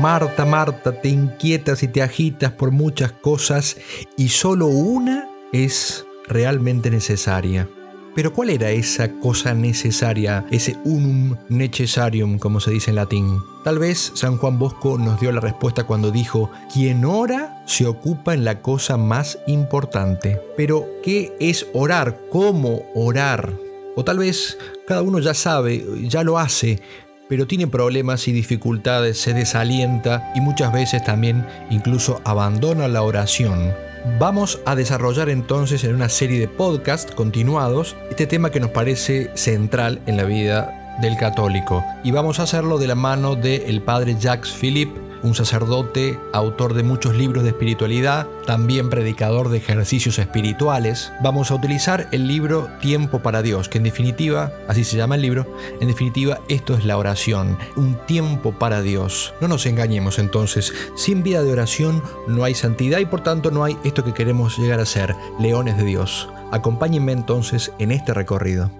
Marta, Marta, te inquietas y te agitas por muchas cosas y solo una es realmente necesaria. Pero ¿cuál era esa cosa necesaria, ese unum necessarium, como se dice en latín? Tal vez San Juan Bosco nos dio la respuesta cuando dijo, quien ora se ocupa en la cosa más importante. Pero, ¿qué es orar? ¿Cómo orar? O tal vez cada uno ya sabe, ya lo hace, pero tiene problemas y dificultades, se desalienta y muchas veces también incluso abandona la oración. Vamos a desarrollar entonces en una serie de podcasts continuados este tema que nos parece central en la vida del católico y vamos a hacerlo de la mano del padre Jacques Philippe un sacerdote, autor de muchos libros de espiritualidad, también predicador de ejercicios espirituales. Vamos a utilizar el libro Tiempo para Dios, que en definitiva, así se llama el libro, en definitiva esto es la oración, un tiempo para Dios. No nos engañemos entonces, sin vida de oración no hay santidad y por tanto no hay esto que queremos llegar a ser, leones de Dios. Acompáñenme entonces en este recorrido.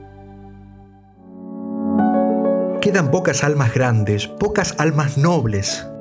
Quedan pocas almas grandes, pocas almas nobles,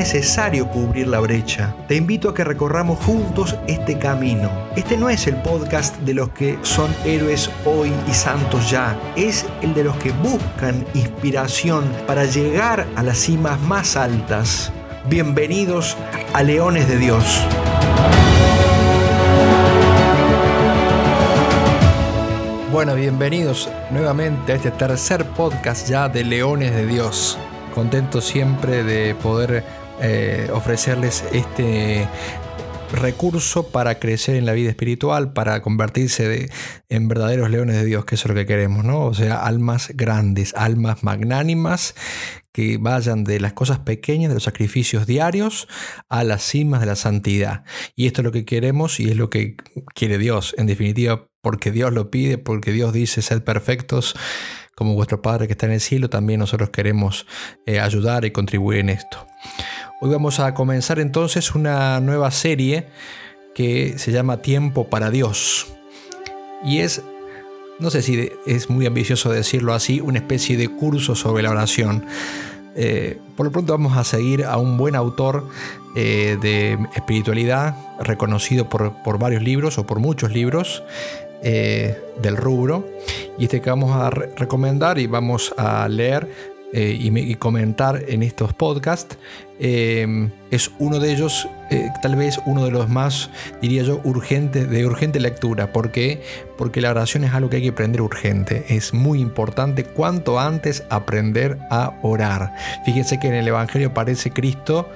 Es necesario cubrir la brecha. Te invito a que recorramos juntos este camino. Este no es el podcast de los que son héroes hoy y santos ya. Es el de los que buscan inspiración para llegar a las cimas más altas. Bienvenidos a Leones de Dios. Bueno, bienvenidos nuevamente a este tercer podcast ya de Leones de Dios. Contento siempre de poder eh, ofrecerles este recurso para crecer en la vida espiritual, para convertirse en verdaderos leones de Dios, que eso es lo que queremos, ¿no? O sea, almas grandes, almas magnánimas que vayan de las cosas pequeñas, de los sacrificios diarios, a las cimas de la santidad. Y esto es lo que queremos y es lo que quiere Dios, en definitiva, porque Dios lo pide, porque Dios dice, sed perfectos como vuestro Padre que está en el cielo, también nosotros queremos eh, ayudar y contribuir en esto. Hoy vamos a comenzar entonces una nueva serie que se llama Tiempo para Dios. Y es, no sé si es muy ambicioso decirlo así, una especie de curso sobre la oración. Eh, por lo pronto vamos a seguir a un buen autor eh, de espiritualidad, reconocido por, por, varios libros o por muchos libros eh, del rubro. Y este que vamos a recomendar y vamos a leer eh, y, comentar en estos podcasts, em, es uno de ellos, eh, tal vez uno de los más, diría yo, urgentes, de urgente lectura. ¿Por qué? Porque la oración es algo que hay que aprender urgente. Es muy importante cuanto antes aprender a orar. Fíjense que en el Evangelio aparece Cristo,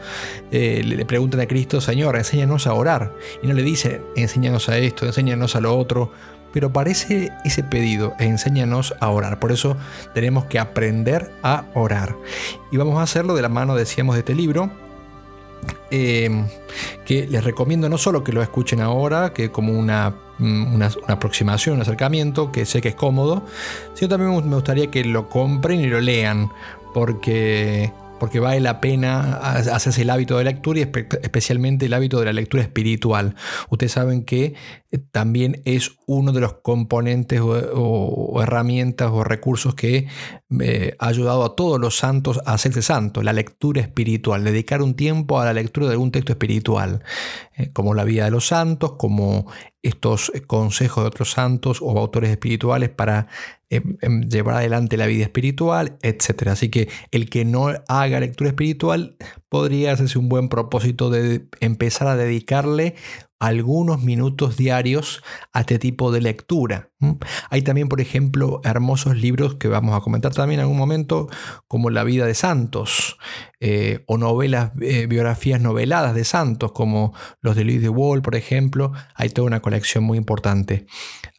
eh, le preguntan a Cristo, Señor, enséñanos a orar. Y no le dice, enséñanos a esto, enséñanos a lo otro pero parece ese pedido, enséñanos a orar. Por eso tenemos que aprender a orar. Y vamos a hacerlo de la mano, decíamos, de este libro, eh, que les recomiendo no solo que lo escuchen ahora, que como una, mm, una, aproximación, un acercamiento, que sé que es cómodo, sino también me gustaría que lo compren y lo lean, porque porque vale la pena hacerse el hábito de lectura y especialmente el hábito de la lectura espiritual. Ustedes saben que eh, también es uno de los componentes o, herramientas o recursos que eh, ha ayudado a todos los santos a hacerse santos, la lectura espiritual, dedicar un tiempo a la lectura de algún texto espiritual, eh, como la vida de los santos, como estos consejos de otros santos o autores espirituales para em, em, llevar adelante la vida espiritual, etc. Así que el que no haga lectura espiritual podría hacerse un buen propósito de empezar a dedicarle algunos minutos diarios a este tipo de lectura. Hay también, por ejemplo, hermosos libros que vamos a comentar también en algún momento, como La vida de santos, eh, o novelas, eh, biografías noveladas de santos, como los de Luis de Wall, por ejemplo. Hay toda una colección muy importante.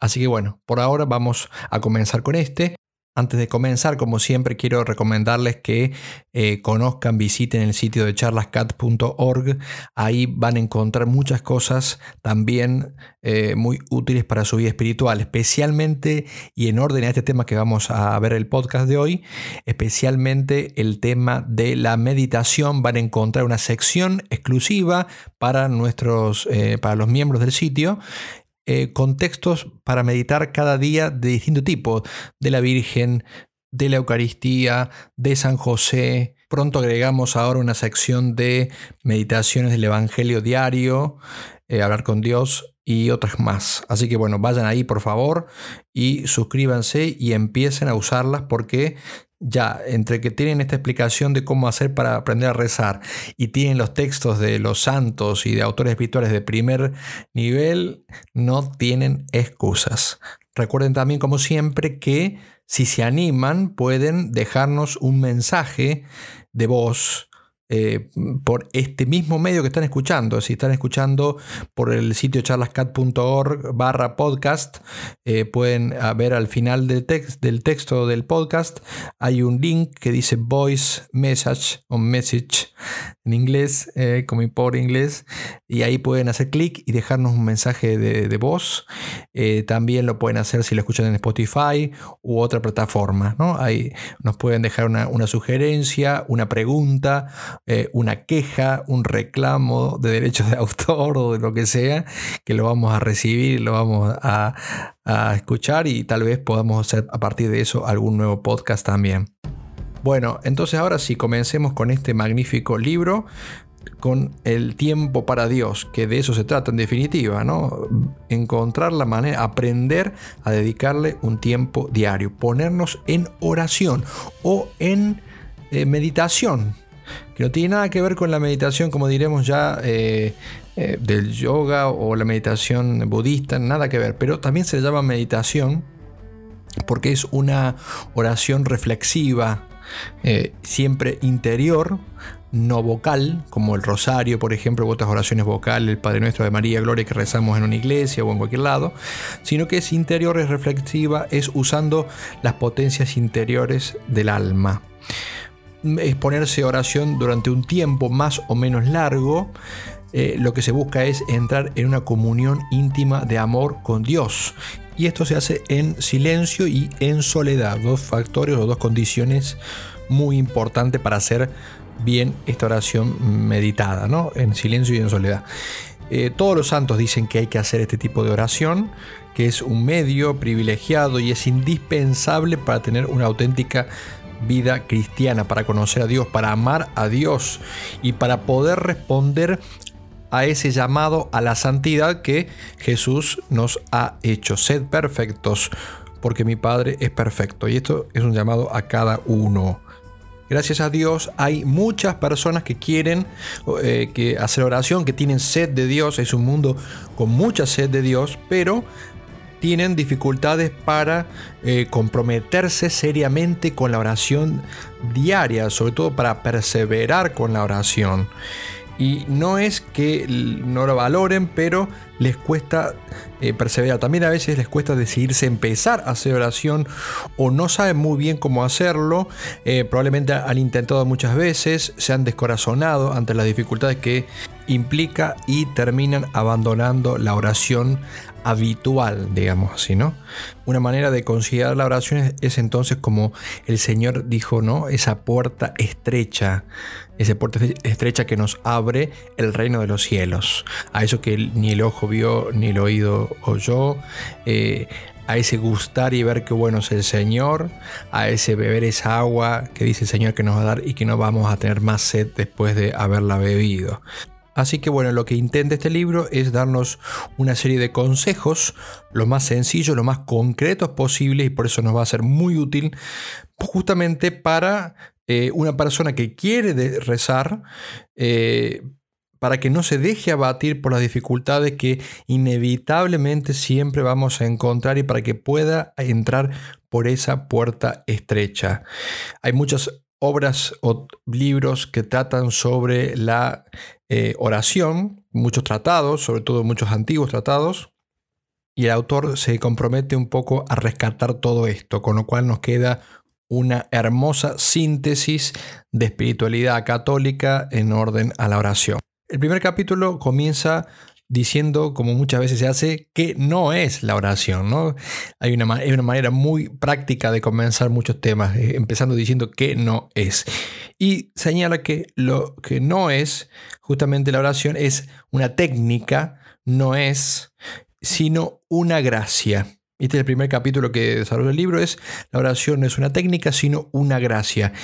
Así que bueno, por ahora vamos a comenzar con este. Antes de comenzar, como siempre, quiero recomendarles que eh, conozcan, visiten el sitio de charlascat.org. Ahí van a encontrar muchas cosas también eh, muy útiles para su vida espiritual, especialmente y en orden a este tema que vamos a ver el podcast de hoy, especialmente el tema de la meditación. Van a encontrar una sección exclusiva para nuestros, eh, para los miembros del sitio eh, contextos para meditar cada día de distinto tipo, de la Virgen, de la Eucaristía, de San José. Pronto agregamos ahora una sección de meditaciones del Evangelio diario, eh, hablar con Dios y otras más. Así que bueno, vayan ahí por favor y suscríbanse y empiecen a usarlas porque ya, entre que tienen esta explicación de cómo hacer para aprender a rezar y tienen los textos de los santos y de autores espirituales de primer nivel, no tienen excusas. Recuerden también, como siempre, que si se animan, pueden dejarnos un mensaje de voz eh, por este mismo medio que están escuchando. Si están escuchando por el sitio charlascat.org barra podcast, eh, pueden ah, ver al final del, del texto del podcast, hay un link que dice voice message o message en inglés, eh, como por inglés, y ahí pueden hacer clic y dejarnos un mensaje de, voz. también lo pueden hacer si lo escuchan en Spotify u otra plataforma. ¿no? Ahí nos pueden dejar una, una sugerencia, una pregunta eh, una queja, un reclamo de derechos de autor o de lo que sea, que lo vamos a recibir, lo vamos a, escuchar y tal vez podamos hacer a partir de eso algún nuevo podcast también. Bueno, entonces ahora sí, comencemos con este magnífico libro con el tiempo para Dios, que de eso se trata en definitiva, ¿no? Encontrar la manera, aprender a dedicarle un tiempo diario, ponernos en oración o en eh, meditación, que no tiene nada que ver con la meditación, como diremos ya, eh, eh, del yoga o la meditación budista, nada que ver, pero también se llama meditación porque es una oración reflexiva, eh, siempre interior, no vocal, como el rosario, por ejemplo, u otras oraciones vocales, el Padre Nuestro de María Gloria que rezamos en una iglesia o en cualquier lado, sino que es interior, es reflexiva, es usando las potencias interiores del alma exponerse oración durante un tiempo más o menos largo, eh, lo que se busca es entrar en una comunión íntima de amor con Dios. Y esto se hace en silencio y en soledad, dos factores o dos condiciones muy importantes para hacer bien esta oración meditada, ¿no? en silencio y en soledad. Eh, todos los santos dicen que hay que hacer este tipo de oración, que es un medio privilegiado y es indispensable para tener una auténtica vida cristiana, para conocer a Dios, para amar a Dios y para poder responder a ese llamado a la santidad que Jesús nos ha hecho. Sed perfectos, porque mi Padre es perfecto. Y esto es un llamado a cada uno. Gracias a Dios hay muchas personas que quieren eh, que hacer oración, que tienen sed de Dios. Es un mundo con mucha sed de Dios, pero tienen dificultades para eh, comprometerse seriamente con la oración diaria, sobre todo para perseverar con la oración. Y no es que no lo valoren, pero les cuesta eh, perseverar. También a veces les cuesta decidirse empezar a hacer oración o no saben muy bien cómo hacerlo. Eh, probablemente han intentado muchas veces, se han descorazonado ante las dificultades que implica y terminan abandonando la oración habitual, digamos así, ¿no? Una manera de considerar la oración es, entonces como el Señor dijo, ¿no? Esa puerta estrecha, esa puerta estrecha que nos abre el reino de los cielos, a eso que ni el ojo vio ni el oído oyó, eh, a ese gustar y ver qué bueno es el Señor, a ese beber esa agua que dice el Señor que nos va a dar y que no vamos a tener más sed después de haberla bebido. Así que bueno, lo que intenta este libro es darnos una serie de consejos, lo más sencillos, lo más concretos posible y por eso nos va a ser muy útil justamente para eh, una persona que quiere rezar, eh, para que no se deje abatir por las dificultades que inevitablemente siempre vamos a encontrar y para que pueda entrar por esa puerta estrecha. Hay muchas obras o libros que tratan sobre la eh, oración, muchos tratados, sobre todo muchos antiguos tratados, y el autor se compromete un poco a rescatar todo esto, con lo cual nos queda una hermosa síntesis de espiritualidad católica en orden a la oración. El primer capítulo comienza diciendo, como muchas veces se hace, que no es la oración. ¿no? Hay, una, una manera muy práctica de comenzar muchos temas, eh, empezando diciendo que no es. Y señala que lo que no es justamente la oración es una técnica, no es, sino una gracia. Este es el primer capítulo que desarrolla el libro, es la oración no es una técnica, sino una gracia.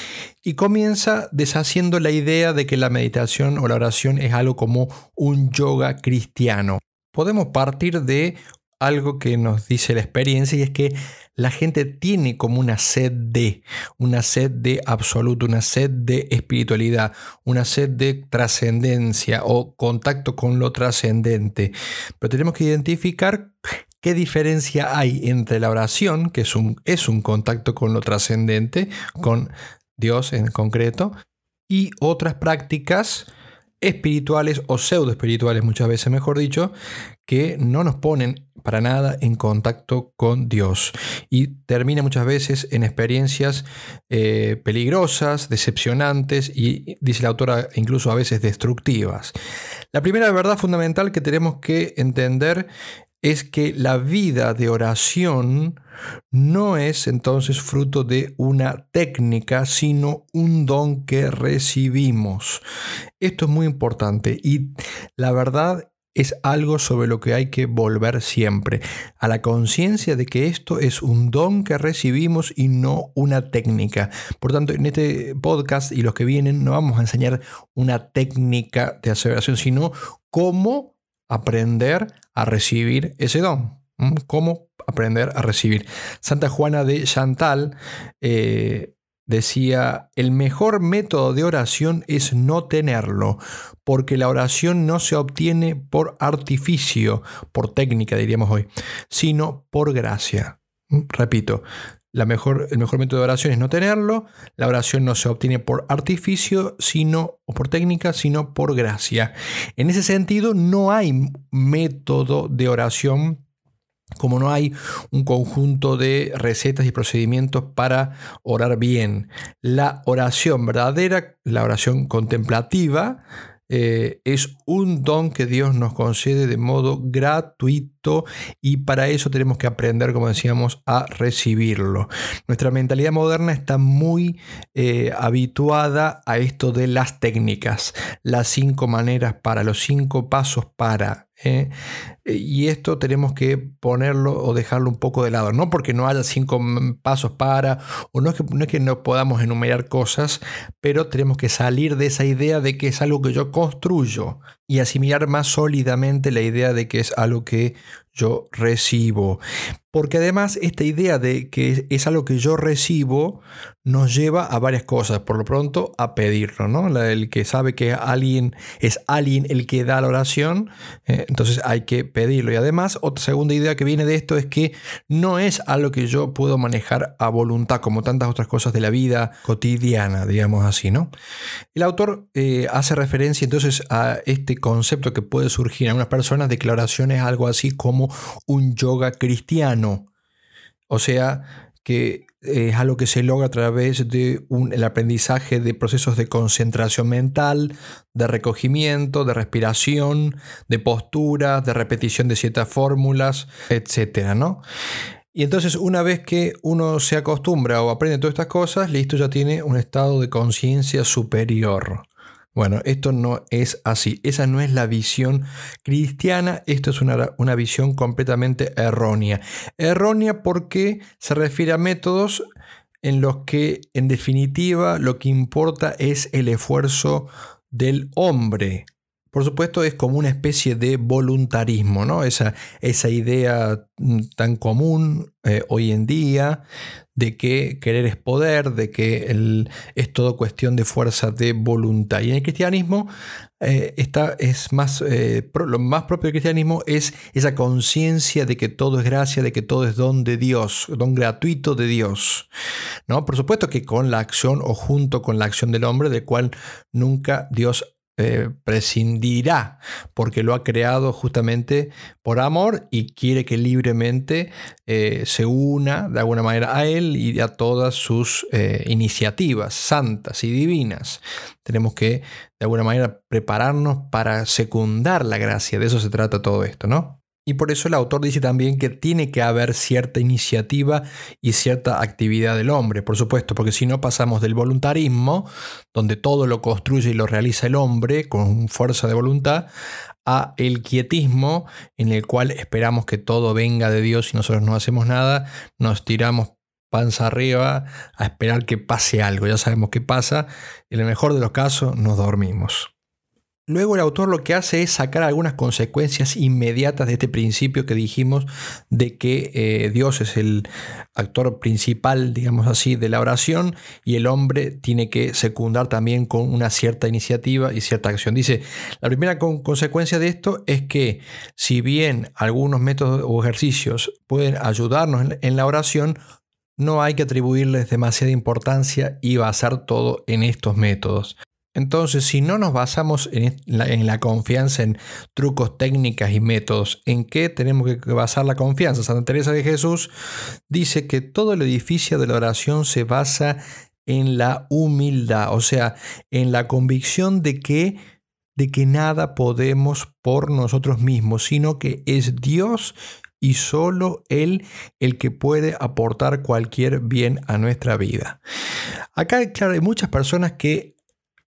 Y comienza deshaciendo la idea de que la meditación o la oración es algo como un yoga cristiano. Podemos partir de algo que nos dice la experiencia y es que la gente tiene como una sed de, una sed de absoluto, una sed de espiritualidad, una sed de trascendencia o contacto con lo trascendente. Pero tenemos que identificar ¿Qué diferencia hay entre la oración, que es un, es un contacto con lo trascendente, con Dios en concreto, y otras prácticas espirituales o pseudo espirituales, muchas veces mejor dicho, que no nos ponen para nada en contacto con Dios y termina muchas veces en experiencias eh, peligrosas, decepcionantes y, dice la autora, incluso a veces destructivas. La primera verdad fundamental que tenemos que entender es que la vida de oración no es entonces fruto de una técnica, sino un don que recibimos. Esto es muy importante y la verdad es algo sobre lo que hay que volver siempre, a la conciencia de que esto es un don que recibimos y no una técnica. Por tanto, en este podcast y los que vienen no vamos a enseñar una técnica de aseveración, sino cómo aprender a recibir ese don. ¿Cómo aprender a recibir? Santa Juana de Chantal eh, decía, el mejor método de oración es no tenerlo, porque la oración no se obtiene por artificio, por técnica diríamos hoy, sino por gracia. Repito, mejor, el mejor método de oración es no tenerlo. La oración no se obtiene por artificio, sino o por técnica, sino por gracia. En ese sentido, no hay método de oración como no hay un conjunto de recetas y procedimientos para orar bien. La oración verdadera, la oración contemplativa, eh, es un don que Dios nos concede de modo gratuito y para eso tenemos que aprender, como decíamos, a recibirlo. Nuestra mentalidad moderna está muy eh, habituada a esto de las técnicas, las cinco maneras para, los cinco pasos para. ¿Eh? Y esto tenemos que ponerlo o dejarlo un poco de lado, no porque no haya cinco pasos para, o no no es que no podamos enumerar cosas, pero tenemos que salir de esa idea de que es algo que yo construyo y asimilar más sólidamente la idea de que es algo que yo recibo. Porque además esta idea de que es algo que yo recibo nos lleva a varias cosas. Por lo pronto a pedirlo, ¿no? El que sabe que alguien es alguien el que da la oración, eh, entonces hay que pedirlo. Y además otra segunda idea que viene de esto es que no es algo que yo puedo manejar a voluntad como tantas otras cosas de la vida cotidiana, digamos así, ¿no? El autor eh, hace referencia entonces a este concepto que puede surgir en unas personas de que la oración es algo así como un yoga cristiano. O sea, que es algo que se logra a través del el aprendizaje de procesos de concentración mental, de recogimiento, de respiración, de postura, de repetición de ciertas fórmulas, etc. ¿no? Y entonces una vez que uno se acostumbra o aprende todas estas cosas, listo, ya tiene un estado de conciencia superior. Bueno, esto no es así. Esa no es la visión cristiana. Esto es una, una, visión completamente errónea. Errónea porque se refiere a métodos en los que, en definitiva, lo que importa es el esfuerzo del hombre. Por supuesto, es como una especie de voluntarismo, ¿no? Esa, esa idea mm, tan común eh, hoy en día de que querer es poder, de que es todo cuestión de fuerza de voluntad. Y en el cristianismo eh, es más, eh, lo más propio del cristianismo es esa conciencia de que todo es gracia, de que todo es don de Dios, don gratuito de Dios. ¿no? Por supuesto que con la acción o junto con la acción del hombre, de cual nunca Dios eh, prescindirá porque lo ha creado justamente por amor y quiere que libremente eh, se una de alguna manera a Él y a todas sus eh, iniciativas santas y divinas. Tenemos que de alguna manera prepararnos para secundar la gracia, de eso se trata todo esto, ¿no? Y por eso el autor dice también que tiene que haber cierta iniciativa y cierta actividad del hombre, por supuesto, porque si no pasamos del voluntarismo, donde todo lo construye y lo realiza el hombre con fuerza de voluntad, a el quietismo, en el cual esperamos que todo venga de Dios y nosotros no hacemos nada, nos tiramos panza arriba a esperar que pase algo, ya sabemos qué pasa, en el mejor de los casos nos dormimos. Luego el autor lo que hace es sacar algunas consecuencias inmediatas de este principio que dijimos de que eh, Dios es el actor principal, digamos así, de la oración y el hombre tiene que secundar también con una cierta iniciativa y cierta acción. Dice, la primera consecuencia de esto es que si bien algunos métodos o ejercicios pueden ayudarnos en la oración, no hay que atribuirles demasiada importancia y basar todo en estos métodos. Entonces, si no nos basamos en la, confianza en trucos, técnicas y métodos, ¿en qué tenemos que basar la confianza? Santa Teresa de Jesús dice que todo el edificio de la oración se basa en la humildad, o sea, en la convicción de que, de que nada podemos por nosotros mismos, sino que es Dios y solo Él el que puede aportar cualquier bien a nuestra vida. Acá, claro, hay muchas personas que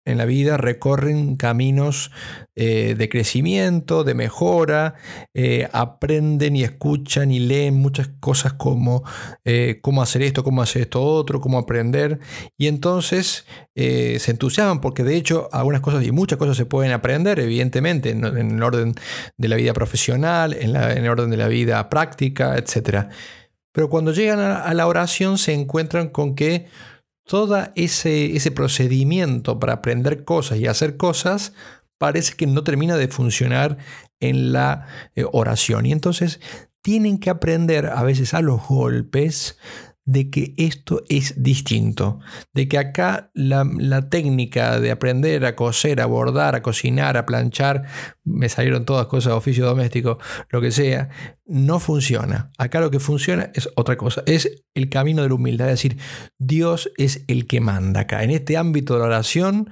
en la vida recorren caminos eh, de crecimiento, de mejora, eh, aprenden y escuchan y leen muchas cosas como eh, cómo hacer esto, cómo hacer esto otro, cómo aprender, y entonces se entusiasman porque de hecho algunas cosas y muchas cosas se pueden aprender, evidentemente, en, el orden de la vida profesional, en, el orden de la vida práctica, etc. Pero cuando llegan a la oración se encuentran con que todo ese, ese procedimiento para aprender cosas y hacer cosas parece que no termina de funcionar en la eh, oración. Y entonces tienen que aprender a veces a los golpes de que esto es distinto, de que acá la, técnica de aprender a coser, a bordar, a cocinar, a planchar, me salieron todas cosas, oficio doméstico, lo que sea, no funciona. Acá lo que funciona es otra cosa, es el camino de la humildad, es decir, Dios es el que manda acá. En este ámbito de la oración,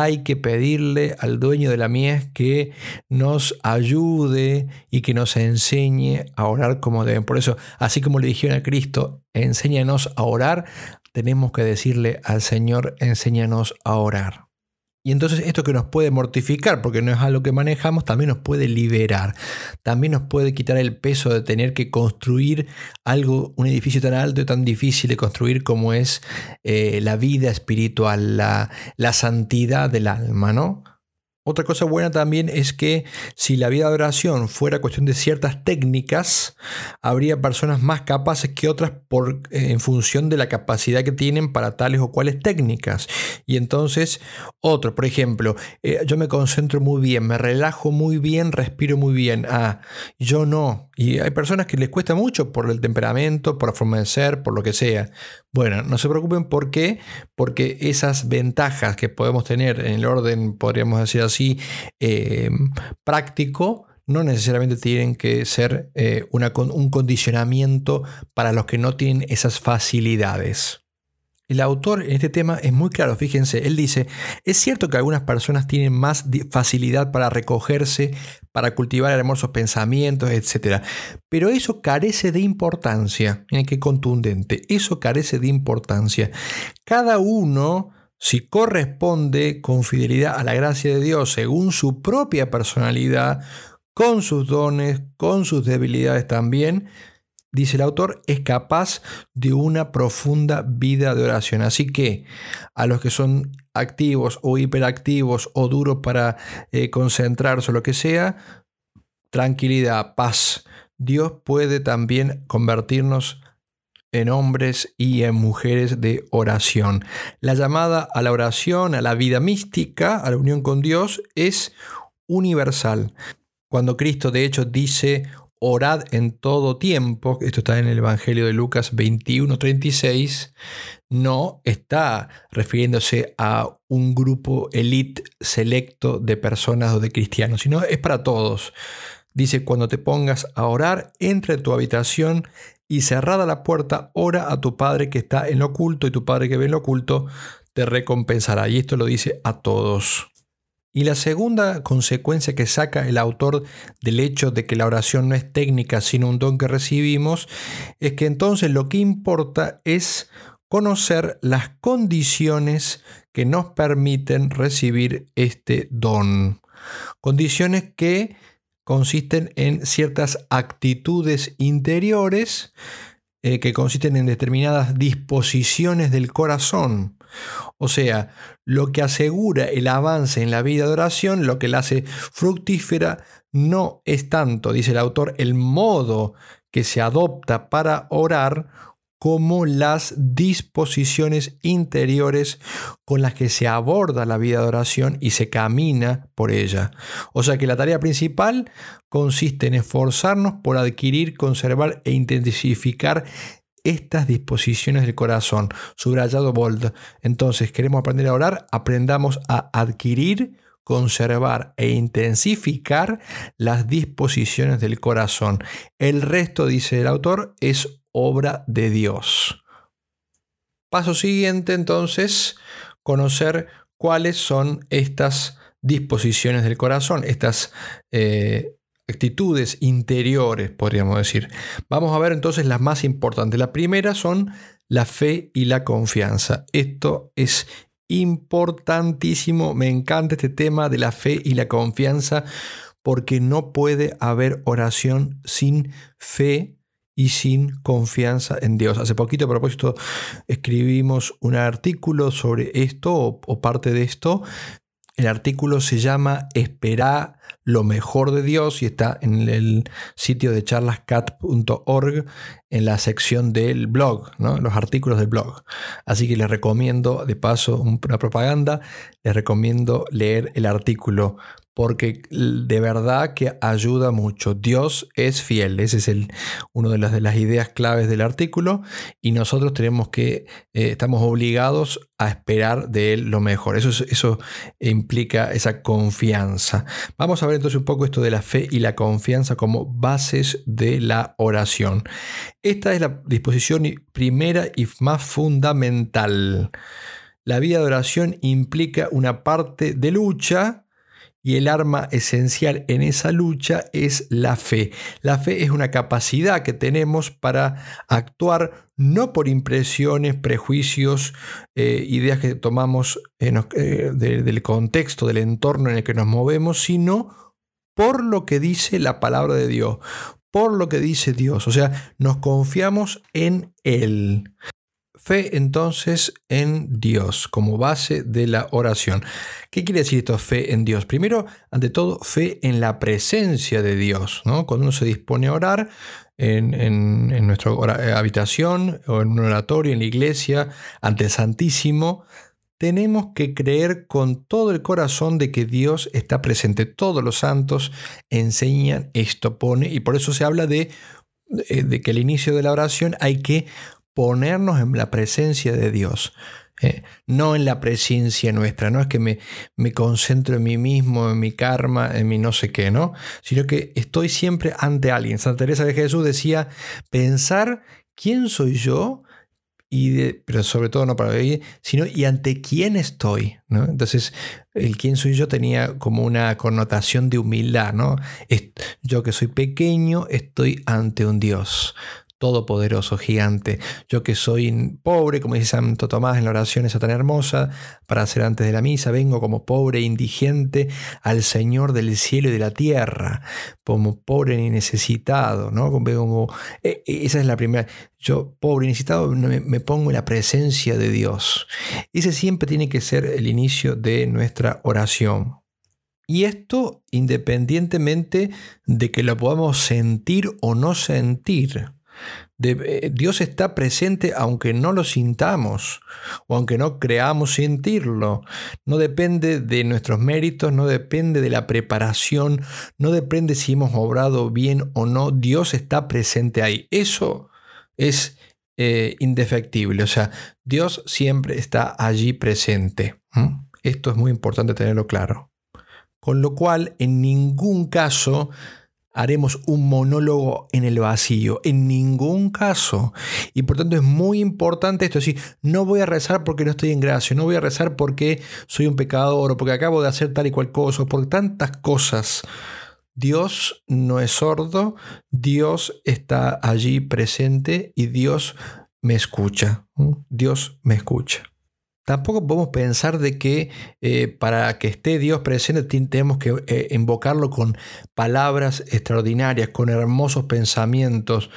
hay que pedirle al dueño de la mies que nos ayude y que nos enseñe a orar como deben. Por eso, así como le dijeron a Cristo, enséñanos a orar, tenemos que decirle al Señor, enséñanos a orar. Y entonces esto que nos puede mortificar, porque no es algo que manejamos, también nos puede liberar. También nos puede quitar el peso de tener que construir algo, un edificio tan alto y tan difícil de construir como es eh, la vida espiritual, la, la santidad del alma, ¿no? Otra cosa buena también es que si la vida de oración fuera cuestión de ciertas técnicas, habría personas más capaces que otras eh, en función de la capacidad que tienen para tales o cuales técnicas. Y entonces, otro, por ejemplo, eh, yo me concentro muy bien, me relajo muy bien, respiro muy bien. Ah, yo no. Y hay personas que les cuesta mucho por el temperamento, por la forma de ser, por lo que sea. Bueno, no se preocupen por qué, porque esas ventajas que podemos tener en el orden, podríamos decir así, eh, práctico, no necesariamente tienen que ser eh, un condicionamiento para los que no tienen esas facilidades. El autor en este tema es muy claro, fíjense, él dice, es cierto que algunas personas tienen más facilidad para recogerse, para cultivar hermosos pensamientos, etc. Pero eso carece de importancia, miren qué contundente, eso carece de importancia. Cada uno, si corresponde con fidelidad a la gracia de Dios según su propia personalidad, con sus dones, con sus debilidades también, dice el autor, es capaz de una profunda vida de oración. Así que a los que son activos o hiperactivos o duros para eh, concentrarse o lo que sea, tranquilidad, paz. Dios puede también convertirnos en hombres y en mujeres de oración. La llamada a la oración, a la vida mística, a la unión con Dios, es universal. Cuando Cristo de hecho dice, orad en todo tiempo, esto está en el Evangelio de Lucas 21, 36, no está refiriéndose a un grupo elite selecto de personas o de cristianos, sino es para todos. Dice, cuando te pongas a orar, entra en tu habitación y cerrada la puerta, ora a tu Padre que está en lo oculto y tu Padre que ve en lo oculto te recompensará. Y esto lo dice a todos. Y la segunda consecuencia que saca el autor del hecho de que la oración no es técnica sino un don que recibimos, es que entonces lo que importa es conocer las condiciones que nos permiten recibir este don. Condiciones que consisten en ciertas actitudes interiores eh, que consisten en determinadas disposiciones del corazón. O sea, lo que asegura el avance en la vida de oración, lo que la hace fructífera, no es tanto, dice el autor, el modo que se adopta para orar como las disposiciones interiores con las que se aborda la vida de oración y se camina por ella. O sea que la tarea principal consiste en esforzarnos por adquirir, conservar e intensificar estas disposiciones del corazón. Subrayado bold. Entonces, queremos aprender a orar, aprendamos a adquirir, conservar e intensificar las disposiciones del corazón. El resto, dice el autor, es obra de Dios. Paso siguiente entonces, conocer cuáles son estas disposiciones del corazón, estas eh, actitudes interiores, podríamos decir. Vamos a ver entonces las más importantes. La primera son la fe y la confianza. Esto es importantísimo. Me encanta este tema de la fe y la confianza porque no puede haber oración sin fe y sin confianza en Dios. Hace poquito, a propósito, escribimos un artículo sobre esto o, parte de esto. El artículo se llama Espera lo mejor de Dios y está en el sitio de charlascat.org en la sección del blog, los artículos del blog. Así que les recomiendo, de paso, una propaganda, les recomiendo leer el artículo porque de verdad que ayuda mucho. Dios es fiel, ese es el, una de las, de las ideas claves del artículo y nosotros tenemos que, eh, estamos obligados a esperar de Él lo mejor. Eso, eso implica esa confianza. Vamos a ver entonces un poco esto de la fe y la confianza como bases de la oración. Esta es la disposición primera y más fundamental. La vida de oración implica una parte de lucha, y el arma esencial en esa lucha es la fe. La fe es una capacidad que tenemos para actuar no por impresiones, prejuicios, eh, ideas que tomamos eh, del contexto, del entorno en el que nos movemos, sino por lo que dice la palabra de Dios, por lo que dice Dios. O sea, nos confiamos en Él. Fe entonces en Dios como base de la oración. ¿Qué quiere decir esto, fe en Dios? Primero, ante todo, fe en la presencia de Dios. ¿no? Cuando uno se dispone a orar en, nuestra eh, habitación o en un oratorio, en la iglesia, ante el Santísimo, tenemos que creer con todo el corazón de que Dios está presente. Todos los santos enseñan esto, pone, y por eso se habla de, eh, que al inicio de la oración hay que ponernos en la presencia de Dios. Eh, no en la presencia nuestra, no es que me, me, concentro en mí mismo, en mi karma, en mi no sé qué, ¿no? Sino que estoy siempre ante alguien. Santa Teresa de Jesús decía, pensar quién soy yo, pero sobre todo no para vivir, sino y ante quién estoy, ¿no? Entonces, el quién soy yo tenía como una connotación de humildad, ¿no? Yo que soy pequeño, estoy ante un Dios todopoderoso, gigante. Yo que soy pobre, como dice Santo Tomás en la oración esa tan hermosa, para hacer antes de la misa, vengo como pobre e indigente al Señor del cielo y de la tierra, como pobre y necesitado, ¿no? Como, e, e, esa es la primera. Yo, pobre y necesitado, me, me pongo en la presencia de Dios. Ese siempre tiene que ser el inicio de nuestra oración. Y esto independientemente de que lo podamos sentir o no sentir. Eh, Dios está presente aunque no lo sintamos o aunque no creamos sentirlo. No depende de nuestros méritos, no depende de la preparación, no depende si hemos obrado bien o no. Dios está presente ahí. Eso es eh, indefectible. O sea, Dios siempre está allí presente. Esto es muy importante tenerlo claro. Con lo cual, en ningún caso haremos un monólogo en el vacío, en ningún caso. Y por tanto es muy importante esto, decir, no voy a rezar porque no estoy en gracia, no voy a rezar porque soy un pecador o porque acabo de hacer tal y cual cosa, o por tantas cosas. Dios no es sordo, Dios está allí presente y Dios me escucha. Dios me escucha. Tampoco podemos pensar de que eh, para que esté Dios presente tenemos que eh, invocarlo con palabras extraordinarias, con hermosos pensamientos.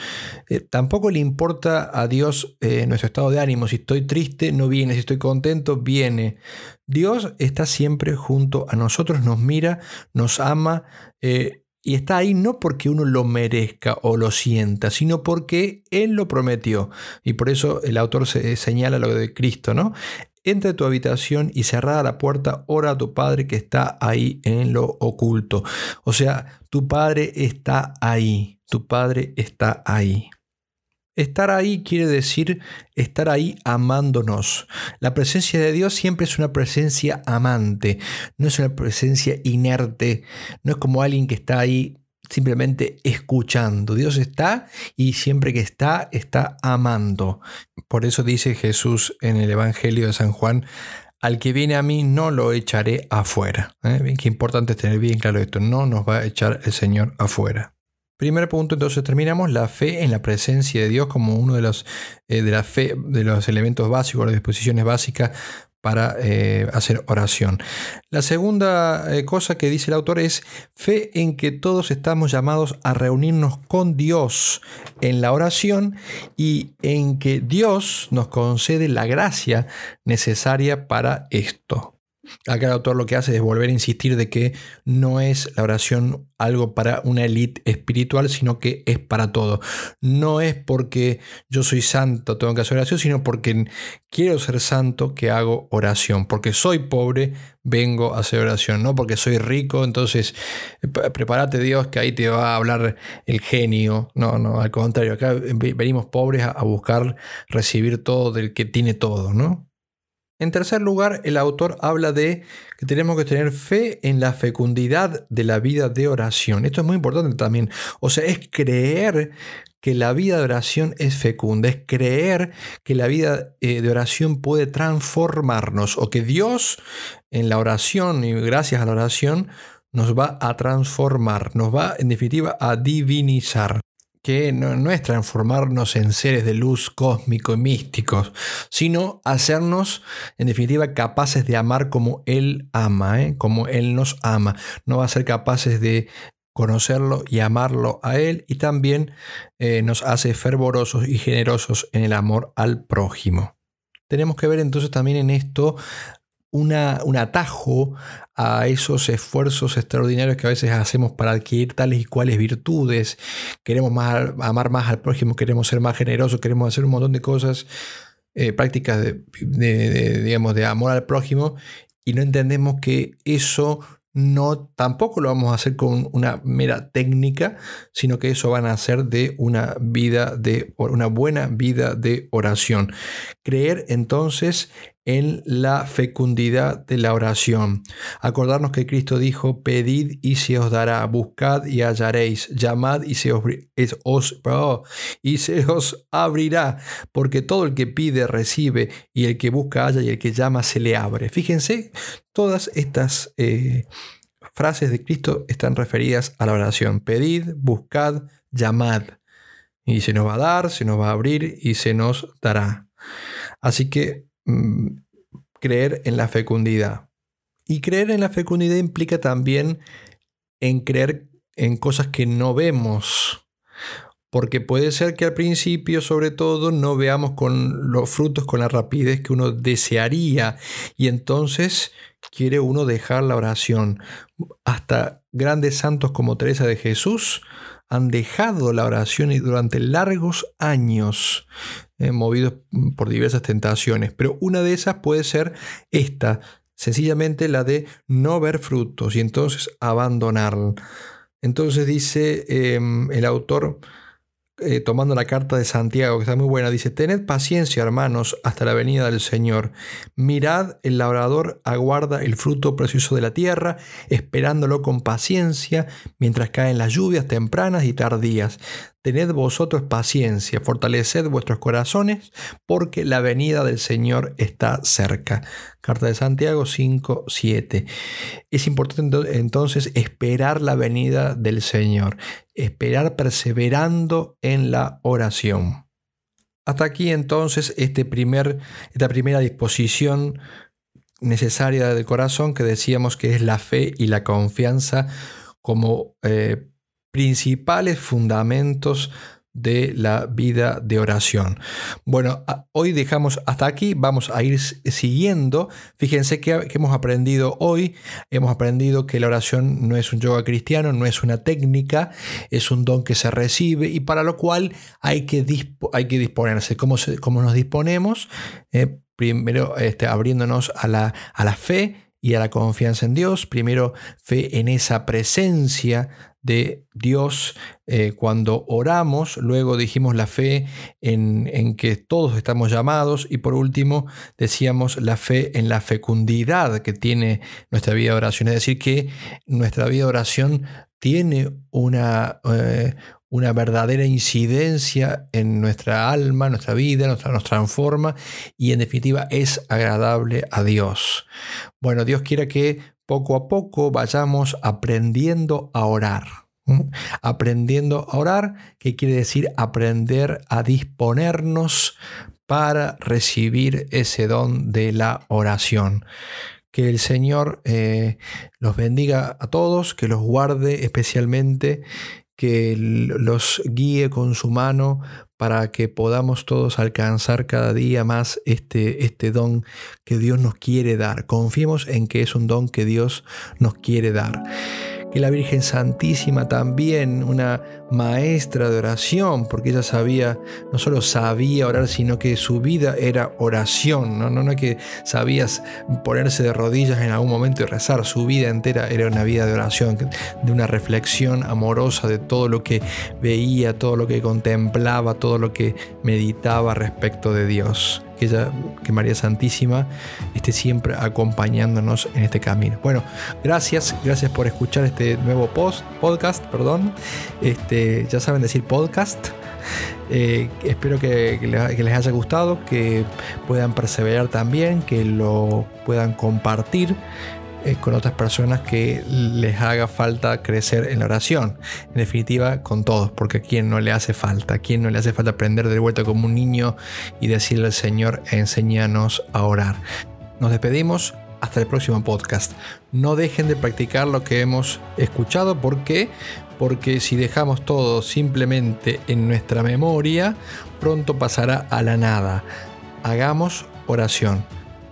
Eh, tampoco le importa a Dios nuestro estado de ánimo. Si estoy triste, no viene. Si estoy contento, viene. Dios está siempre junto a nosotros, nos mira, nos ama y está ahí no porque uno lo merezca o lo sienta, sino porque Él lo prometió. Y por eso el autor se señala lo de Cristo, ¿no? Entra a tu habitación y cerrada la puerta, ora a tu Padre que está ahí en lo oculto. O sea, tu Padre está ahí, tu Padre está ahí. Estar ahí quiere decir estar ahí amándonos. La presencia de Dios siempre es una presencia amante, no es una presencia inerte, no es como alguien que está ahí simplemente escuchando. Dios está y siempre que está, está amando. Por eso dice Jesús en el Evangelio de San Juan, al que viene a mí no lo echaré afuera. ¿Eh? Qué importante es tener bien claro esto, no nos va a echar el Señor afuera. Primer punto, entonces terminamos la fe en la presencia de Dios como uno de los, eh, de la fe, de los elementos básicos, las disposiciones básicas para eh, hacer oración. La segunda eh, cosa que dice el autor es fe en que todos estamos llamados a reunirnos con Dios en la oración y en que Dios nos concede la gracia necesaria para esto. Acá el autor lo que hace es volver a insistir de que no es la oración algo para una élite espiritual, sino que es para todo. No es porque yo soy santo, tengo que hacer oración, sino porque quiero ser santo que hago oración. Porque soy pobre, vengo a hacer oración. No porque soy rico, entonces prepárate Dios que ahí te va a hablar el genio. No, no, al contrario, acá venimos pobres a buscar recibir todo del que tiene todo, ¿no? En tercer lugar, el autor habla de que tenemos que tener fe en la fecundidad de la vida de oración. Esto es muy importante también. O sea, es creer que la vida de oración es fecunda, es creer que la vida eh, de oración puede transformarnos o que Dios en la oración y gracias a la oración nos va a transformar, nos va en definitiva a divinizar que no, es transformarnos en seres de luz cósmico y místicos, sino hacernos, en definitiva, capaces de amar como Él ama, ¿eh? como Él nos ama. No va a ser capaces de conocerlo y amarlo a Él y también eh, nos hace fervorosos y generosos en el amor al prójimo. Tenemos que ver entonces también en esto un atajo a esos esfuerzos extraordinarios que a veces hacemos para adquirir tales y cuales virtudes. Queremos amar más al prójimo, queremos ser más generosos, queremos hacer un montón de cosas, eh, prácticas de, digamos, de amor al prójimo, y no entendemos que eso no tampoco lo vamos a hacer con una mera técnica, sino que eso van a hacer de una vida de una buena vida de oración. Creer entonces en la fecundidad de la oración. Acordarnos que Cristo dijo, pedid y se os dará, buscad y hallaréis, llamad y se os, y se os abrirá, porque todo el que pide recibe, y el que busca halla, y el que llama se le abre. Fíjense, todas estas eh, frases de Cristo están referidas a la oración. Pedid, buscad, llamad. Y se nos va a dar, se nos va a abrir y se nos dará. Así que Mm, creer en la fecundidad. Y creer en la fecundidad implica también en creer en cosas que no vemos. porque puede ser que al principio sobre todo no veamos con los frutos con la rapidez que uno desearía y entonces quiere uno dejar la oración. Hasta grandes santos como Teresa de Jesús han dejado la oración y durante largos años, eh, movidos por diversas tentaciones. Pero una de esas puede ser esta, sencillamente la de no ver frutos y entonces abandonarla. Entonces dice em, el autor, eh, tomando la carta de Santiago, que está muy buena, dice, tened paciencia, hermanos, hasta la venida del Señor. Mirad, el labrador aguarda el fruto precioso de la tierra, esperándolo con paciencia, mientras caen las lluvias tempranas y tardías. Tened vosotros paciencia, fortaleced vuestros corazones, porque la venida del Señor está cerca. Carta de Santiago 5, 7. Es importante entonces esperar la venida del Señor, esperar perseverando en la oración. Hasta aquí entonces este primer, esta primera disposición necesaria del corazón que decíamos que es la fe y la confianza como eh, principales fundamentos de la vida de oración. Bueno, hoy dejamos hasta aquí, vamos a ir siguiendo. Fíjense que, hemos aprendido hoy, hemos aprendido que la oración no es un yoga cristiano, no es una técnica, es un don que se recibe y para lo cual hay que, hay que disponerse. ¿Cómo, nos disponemos? Eh, primero este, abriéndonos a la, a la fe y a la confianza en Dios. Primero, fe en esa presencia de Dios eh, cuando oramos, luego dijimos la fe en, que todos estamos llamados y por último decíamos la fe en la fecundidad que tiene nuestra vida de oración, es decir, que nuestra vida de oración tiene una, eh, una verdadera incidencia en nuestra alma, nuestra vida, nuestra, nos transforma y en definitiva es agradable a Dios. Bueno, Dios quiere que poco a poco vayamos aprendiendo a orar. Aprendiendo a orar, que quiere decir aprender a disponernos para recibir ese don de la oración. Que el Señor eh, los bendiga a todos, que los guarde especialmente, que los guíe con su mano para que podamos todos alcanzar cada día más este, este don que Dios nos quiere dar. Confiemos en que es un don que Dios nos quiere dar que la Virgen Santísima también, una maestra de oración, porque ella sabía, no solo sabía orar, sino que su vida era oración, no, no, no que sabías ponerse de rodillas en algún momento y rezar, su vida entera era una vida de oración, de una reflexión amorosa de todo lo que veía, todo lo que contemplaba, todo lo que meditaba respecto de Dios que, ella, que María Santísima esté siempre acompañándonos en este camino. Bueno, gracias, gracias por escuchar este nuevo post, podcast, perdón. Este, ya saben decir podcast. Eh, espero que, les haya gustado, que puedan perseverar también, que lo puedan compartir con otras personas que les haga falta crecer en la oración. En definitiva, con todos, porque a quien no le hace falta, a quien no le hace falta aprender de vuelta como un niño y decirle al Señor, enséñanos a orar. Nos despedimos. Hasta el próximo podcast. No dejen de practicar lo que hemos escuchado. ¿Por qué? Porque si dejamos todo simplemente en nuestra memoria, pronto pasará a la nada. Hagamos oración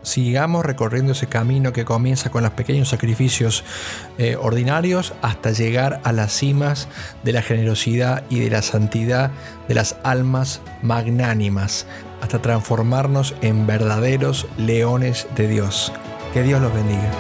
sigamos recorriendo ese camino que comienza con los pequeños sacrificios eh, ordinarios hasta llegar a las cimas de la generosidad y de la santidad de las almas magnánimas, hasta transformarnos en verdaderos leones de Dios. Que Dios los bendiga.